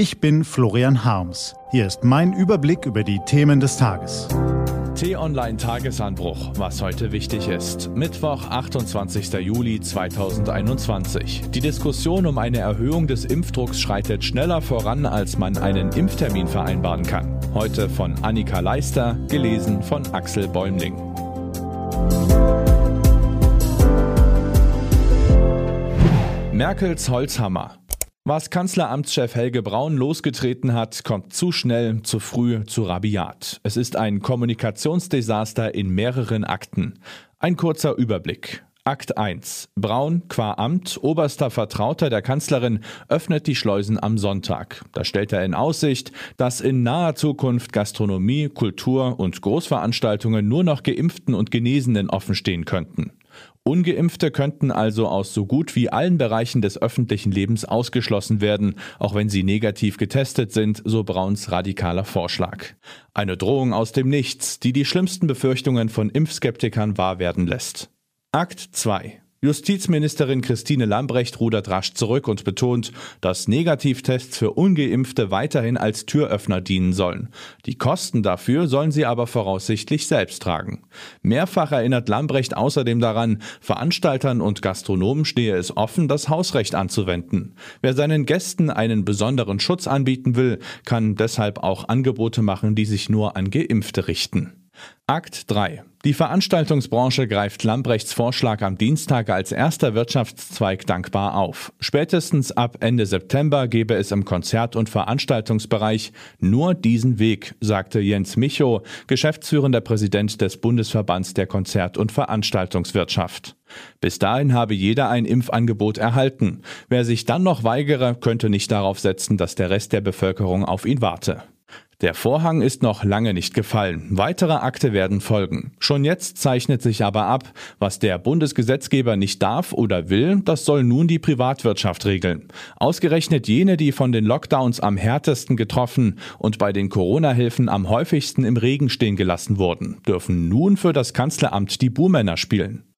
Ich bin Florian Harms. Hier ist mein Überblick über die Themen des Tages. T-Online Tagesanbruch, was heute wichtig ist. Mittwoch, 28. Juli 2021. Die Diskussion um eine Erhöhung des Impfdrucks schreitet schneller voran, als man einen Impftermin vereinbaren kann. Heute von Annika Leister, gelesen von Axel Bäumling. Merkels Holzhammer. Was Kanzleramtschef Helge Braun losgetreten hat, kommt zu schnell, zu früh, zu rabiat. Es ist ein Kommunikationsdesaster in mehreren Akten. Ein kurzer Überblick. Akt 1. Braun, qua Amt, oberster Vertrauter der Kanzlerin, öffnet die Schleusen am Sonntag. Da stellt er in Aussicht, dass in naher Zukunft Gastronomie, Kultur und Großveranstaltungen nur noch Geimpften und Genesenen offenstehen könnten. Ungeimpfte könnten also aus so gut wie allen Bereichen des öffentlichen Lebens ausgeschlossen werden, auch wenn sie negativ getestet sind, so Brauns radikaler Vorschlag. Eine Drohung aus dem Nichts, die die schlimmsten Befürchtungen von Impfskeptikern wahr werden lässt. Akt 2 Justizministerin Christine Lambrecht rudert rasch zurück und betont, dass Negativtests für ungeimpfte weiterhin als Türöffner dienen sollen. Die Kosten dafür sollen sie aber voraussichtlich selbst tragen. Mehrfach erinnert Lambrecht außerdem daran, Veranstaltern und Gastronomen stehe es offen, das Hausrecht anzuwenden. Wer seinen Gästen einen besonderen Schutz anbieten will, kann deshalb auch Angebote machen, die sich nur an Geimpfte richten. Akt 3. Die Veranstaltungsbranche greift Lambrechts Vorschlag am Dienstag als erster Wirtschaftszweig dankbar auf. Spätestens ab Ende September gebe es im Konzert- und Veranstaltungsbereich nur diesen Weg, sagte Jens Micho, geschäftsführender Präsident des Bundesverbands der Konzert- und Veranstaltungswirtschaft. Bis dahin habe jeder ein Impfangebot erhalten. Wer sich dann noch weigere, könnte nicht darauf setzen, dass der Rest der Bevölkerung auf ihn warte. Der Vorhang ist noch lange nicht gefallen. Weitere Akte werden folgen. Schon jetzt zeichnet sich aber ab, was der Bundesgesetzgeber nicht darf oder will, das soll nun die Privatwirtschaft regeln. Ausgerechnet jene, die von den Lockdowns am härtesten getroffen und bei den Corona-Hilfen am häufigsten im Regen stehen gelassen wurden, dürfen nun für das Kanzleramt die Buhmänner spielen.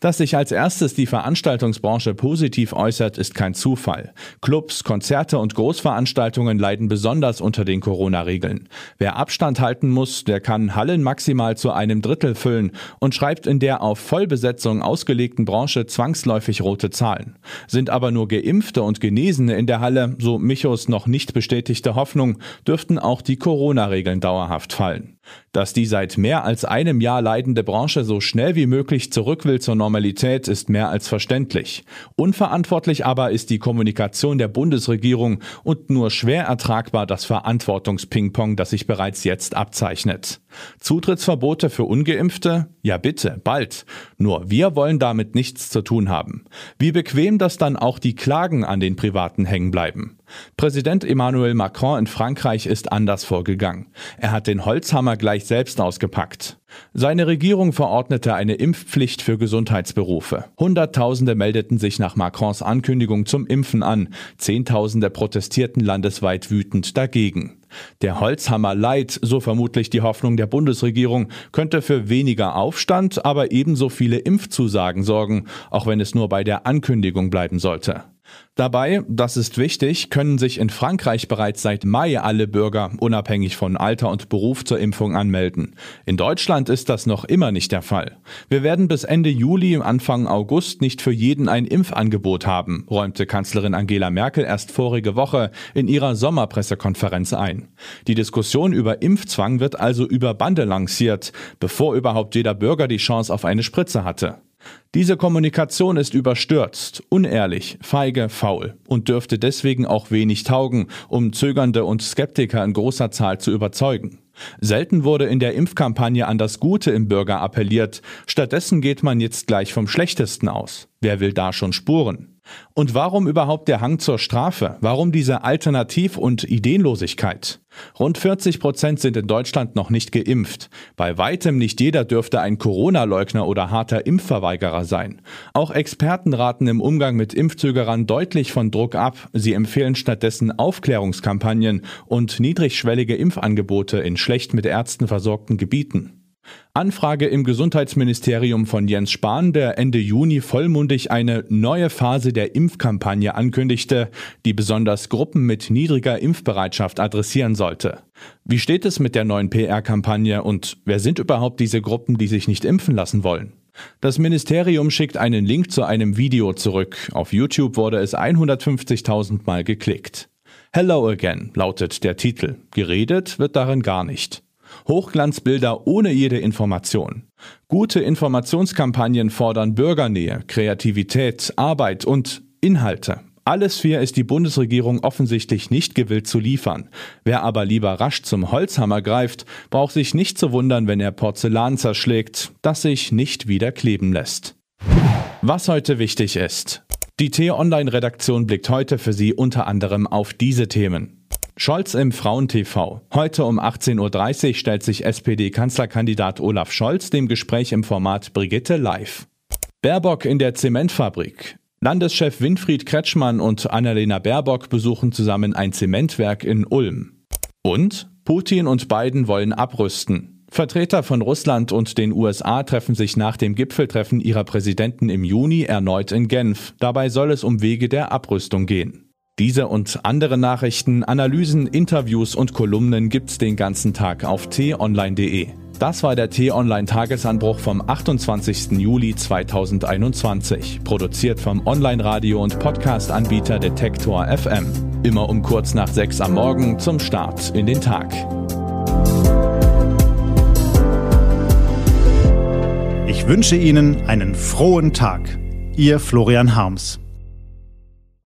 Dass sich als erstes die Veranstaltungsbranche positiv äußert, ist kein Zufall. Clubs, Konzerte und Großveranstaltungen leiden besonders unter den Corona-Regeln. Wer Abstand halten muss, der kann Hallen maximal zu einem Drittel füllen und schreibt in der auf Vollbesetzung ausgelegten Branche zwangsläufig rote Zahlen. Sind aber nur Geimpfte und Genesene in der Halle, so Michos noch nicht bestätigte Hoffnung, dürften auch die Corona-Regeln dauerhaft fallen. Dass die seit mehr als einem Jahr leidende Branche so schnell wie möglich zurück will zur Normalität, ist mehr als verständlich. Unverantwortlich aber ist die Kommunikation der Bundesregierung und nur schwer ertragbar das Verantwortungspingpong, das sich bereits jetzt abzeichnet. Zutrittsverbote für ungeimpfte? Ja bitte, bald. Nur wir wollen damit nichts zu tun haben. Wie bequem, dass dann auch die Klagen an den Privaten hängen bleiben. Präsident Emmanuel Macron in Frankreich ist anders vorgegangen. Er hat den Holzhammer gleich selbst ausgepackt. Seine Regierung verordnete eine Impfpflicht für Gesundheitsberufe. Hunderttausende meldeten sich nach Macrons Ankündigung zum Impfen an. Zehntausende protestierten landesweit wütend dagegen. Der Holzhammer Light, so vermutlich die Hoffnung der Bundesregierung, könnte für weniger Aufstand, aber ebenso viele Impfzusagen sorgen, auch wenn es nur bei der Ankündigung bleiben sollte. Dabei, das ist wichtig, können sich in Frankreich bereits seit Mai alle Bürger unabhängig von Alter und Beruf zur Impfung anmelden. In Deutschland ist das noch immer nicht der Fall. Wir werden bis Ende Juli, Anfang August nicht für jeden ein Impfangebot haben, räumte Kanzlerin Angela Merkel erst vorige Woche in ihrer Sommerpressekonferenz ein. Die Diskussion über Impfzwang wird also über Bande lanciert, bevor überhaupt jeder Bürger die Chance auf eine Spritze hatte. Diese Kommunikation ist überstürzt, unehrlich, feige, faul und dürfte deswegen auch wenig taugen, um Zögernde und Skeptiker in großer Zahl zu überzeugen. Selten wurde in der Impfkampagne an das Gute im Bürger appelliert, stattdessen geht man jetzt gleich vom Schlechtesten aus. Wer will da schon Spuren? Und warum überhaupt der Hang zur Strafe? Warum diese Alternativ- und Ideenlosigkeit? Rund 40 Prozent sind in Deutschland noch nicht geimpft. Bei weitem nicht jeder dürfte ein Corona-Leugner oder harter Impfverweigerer sein. Auch Experten raten im Umgang mit Impfzögerern deutlich von Druck ab. Sie empfehlen stattdessen Aufklärungskampagnen und niedrigschwellige Impfangebote in schlecht mit Ärzten versorgten Gebieten. Anfrage im Gesundheitsministerium von Jens Spahn, der Ende Juni vollmundig eine neue Phase der Impfkampagne ankündigte, die besonders Gruppen mit niedriger Impfbereitschaft adressieren sollte. Wie steht es mit der neuen PR-Kampagne und wer sind überhaupt diese Gruppen, die sich nicht impfen lassen wollen? Das Ministerium schickt einen Link zu einem Video zurück. Auf YouTube wurde es 150.000 Mal geklickt. Hello Again lautet der Titel. Geredet wird darin gar nicht. Hochglanzbilder ohne jede Information. Gute Informationskampagnen fordern Bürgernähe, Kreativität, Arbeit und Inhalte. Alles vier ist die Bundesregierung offensichtlich nicht gewillt zu liefern. Wer aber lieber rasch zum Holzhammer greift, braucht sich nicht zu wundern, wenn er Porzellan zerschlägt, das sich nicht wieder kleben lässt. Was heute wichtig ist. Die T-Online-Redaktion blickt heute für Sie unter anderem auf diese Themen. Scholz im Frauentv. Heute um 18.30 Uhr stellt sich SPD-Kanzlerkandidat Olaf Scholz dem Gespräch im Format Brigitte live. Baerbock in der Zementfabrik. Landeschef Winfried Kretschmann und Annalena Baerbock besuchen zusammen ein Zementwerk in Ulm. Und Putin und Biden wollen abrüsten. Vertreter von Russland und den USA treffen sich nach dem Gipfeltreffen ihrer Präsidenten im Juni erneut in Genf. Dabei soll es um Wege der Abrüstung gehen. Diese und andere Nachrichten, Analysen, Interviews und Kolumnen gibt's den ganzen Tag auf t-online.de. Das war der T-Online Tagesanbruch vom 28. Juli 2021, produziert vom Online-Radio- und Podcast-Anbieter Detektor FM. Immer um kurz nach sechs am Morgen zum Start in den Tag. Ich wünsche Ihnen einen frohen Tag. Ihr Florian Harms.